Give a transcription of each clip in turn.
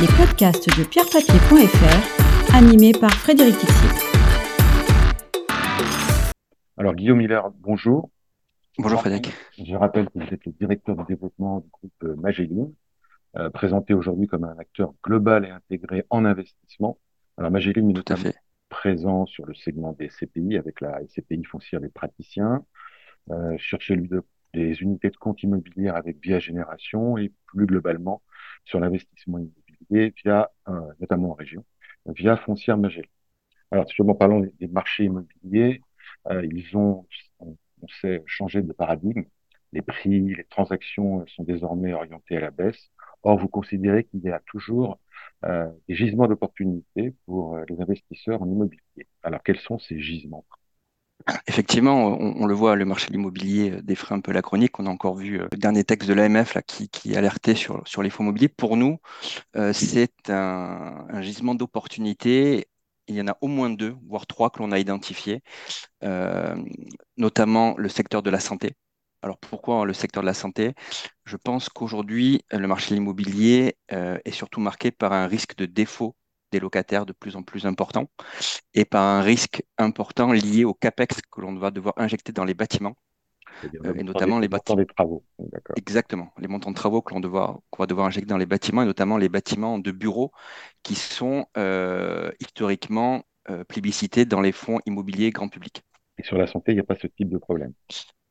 les podcasts de pierrepapier.fr, animés par Frédéric Tixier. Alors, Guillaume Miller, bonjour. Bonjour Frédéric. Je rappelle que vous êtes le directeur de développement du groupe euh, Magellan, euh, présenté aujourd'hui comme un acteur global et intégré en investissement. Alors, Magellan est notamment présent sur le segment des CPI avec la SCPI foncière des praticiens, euh, sur celui de, des unités de compte immobilier avec Via Génération et plus globalement sur l'investissement immobilier via, euh, notamment en région, via Foncière Magellan. Alors, justement, parlons des marchés immobiliers. Euh, ils ont, on, sait, changé de paradigme. Les prix, les transactions sont désormais orientées à la baisse. Or, vous considérez qu'il y a toujours euh, des gisements d'opportunités pour les investisseurs en immobilier. Alors, quels sont ces gisements? Effectivement, on, le voit, le marché de l'immobilier euh, défraie un peu la chronique. On a encore vu le dernier texte de l'AMF qui, alertait sur, les fonds immobiliers. Pour nous, c'est un, gisement d'opportunités il y en a au moins deux, voire trois que l'on a identifiés, euh, notamment le secteur de la santé. Alors pourquoi le secteur de la santé? Je pense qu'aujourd'hui, le marché de l'immobilier euh, est surtout marqué par un risque de défaut des locataires de plus en plus important et par un risque important lié au CAPEX que l'on va devoir injecter dans les bâtiments euh, et notamment les bâtiments. des travaux. Exactement, les montants de travaux que l'on va devoir injecter dans les bâtiments, et notamment les bâtiments de bureaux qui sont euh, historiquement euh, plébiscités dans les fonds immobiliers grand public. Et sur la santé, il n'y a pas ce type de problème.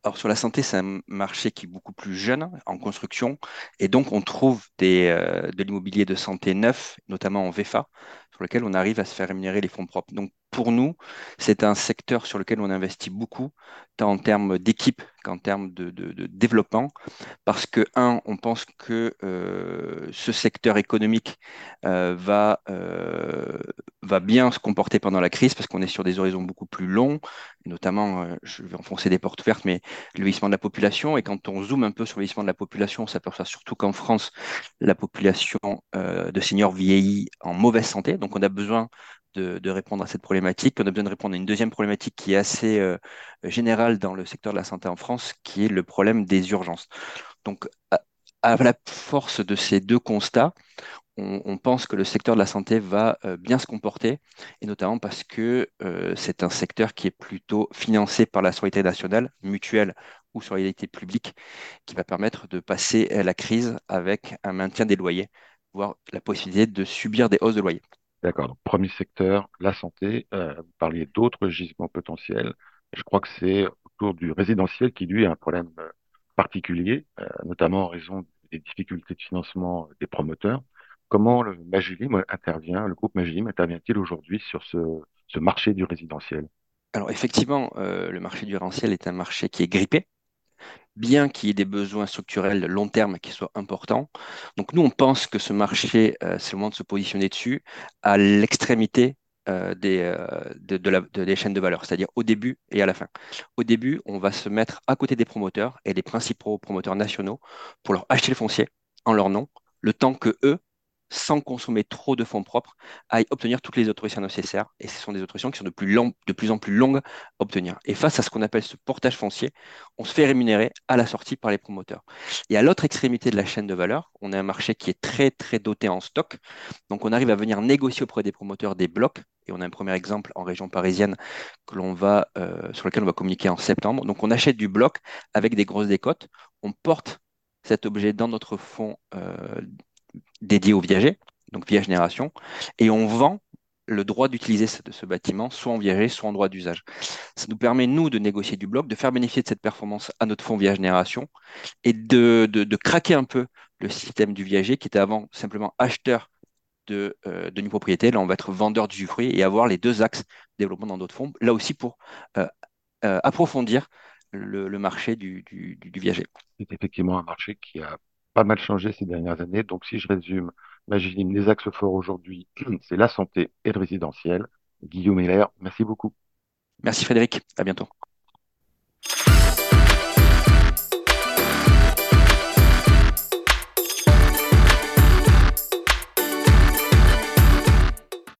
Alors sur la santé, c'est un marché qui est beaucoup plus jeune en construction et donc on trouve des, de l'immobilier de santé neuf, notamment en VFA, sur lequel on arrive à se faire rémunérer les fonds propres. Pour nous, c'est un secteur sur lequel on investit beaucoup, tant en termes d'équipe qu'en termes de, développement, parce que, un, on pense que euh, ce secteur économique euh, va, euh, va bien se comporter pendant la crise, parce qu'on est sur des horizons beaucoup plus longs, notamment, je vais enfoncer des portes ouvertes, mais le vieillissement de la population, et quand on zoome un peu sur le vieillissement de la population, on s'aperçoit surtout qu'en France, la population de seniors vieillit en mauvaise santé, donc on a besoin de, répondre à cette problématique. On a besoin de répondre à une deuxième problématique qui est assez euh, générale dans le secteur de la santé en France, qui est le problème des urgences. Donc, à, la force de ces deux constats, on, pense que le secteur de la santé va euh, bien se comporter, et notamment parce que euh, c'est un secteur qui est plutôt financé par la solidarité nationale, mutuelle ou solidarité publique, qui va permettre de passer la crise avec un maintien des loyers, voire la possibilité de subir des hausses de loyers. D'accord. premier secteur, la santé. Euh, vous parliez d'autres gisements potentiels. Je crois que c'est autour du résidentiel qui, lui, a un problème euh, particulier, euh, notamment en raison des difficultés de financement des promoteurs. Comment le Magilim intervient, le groupe Magilim intervient-il aujourd'hui sur ce marché du résidentiel? Alors effectivement, le marché du résidentiel est un marché qui est grippé bien qu'il y ait des besoins structurels long terme qui soient importants. Donc nous, on pense que ce marché, euh, c'est le moment de se positionner dessus à l'extrémité euh, des, euh, de, des chaînes de valeur, c'est-à-dire au début et à la fin. Au début, on va se mettre à côté des promoteurs et des principaux promoteurs nationaux pour leur acheter le foncier en leur nom, le temps que eux sans consommer trop de fonds propres, à obtenir toutes les autorisations nécessaires. Et ce sont des autorisations qui sont de plus, de plus en plus longues à obtenir. Et face à ce qu'on appelle ce portage foncier, on se fait rémunérer à la sortie par les promoteurs. Et à l'autre extrémité de la chaîne de valeur, on a un marché qui est très, très doté en stock. Donc, on arrive à venir négocier auprès des promoteurs des blocs. Et on a un premier exemple en région parisienne que va, euh, sur lequel on va communiquer en septembre. Donc, on achète du bloc avec des grosses décotes. On porte cet objet dans notre fonds euh, dédié au viager, donc via génération, et on vend le droit d'utiliser ce, bâtiment, soit en viager, soit en droit d'usage. Ça nous permet, nous, de négocier du bloc, de faire bénéficier de cette performance à notre fonds via génération et de, de, craquer un peu le système du viager qui était avant simplement acheteur de, euh, de propriété. Là, on va être vendeur du fruit et avoir les deux axes de développement dans d'autres fonds. Là aussi, pour euh, euh, approfondir le, marché du, du, du viager. C'est effectivement un marché qui a pas mal changé ces dernières années. Donc, si je résume, Magilim, les axes forts aujourd'hui, c'est la santé et le résidentiel. Guillaume Heller, merci beaucoup. Merci Frédéric, à bientôt.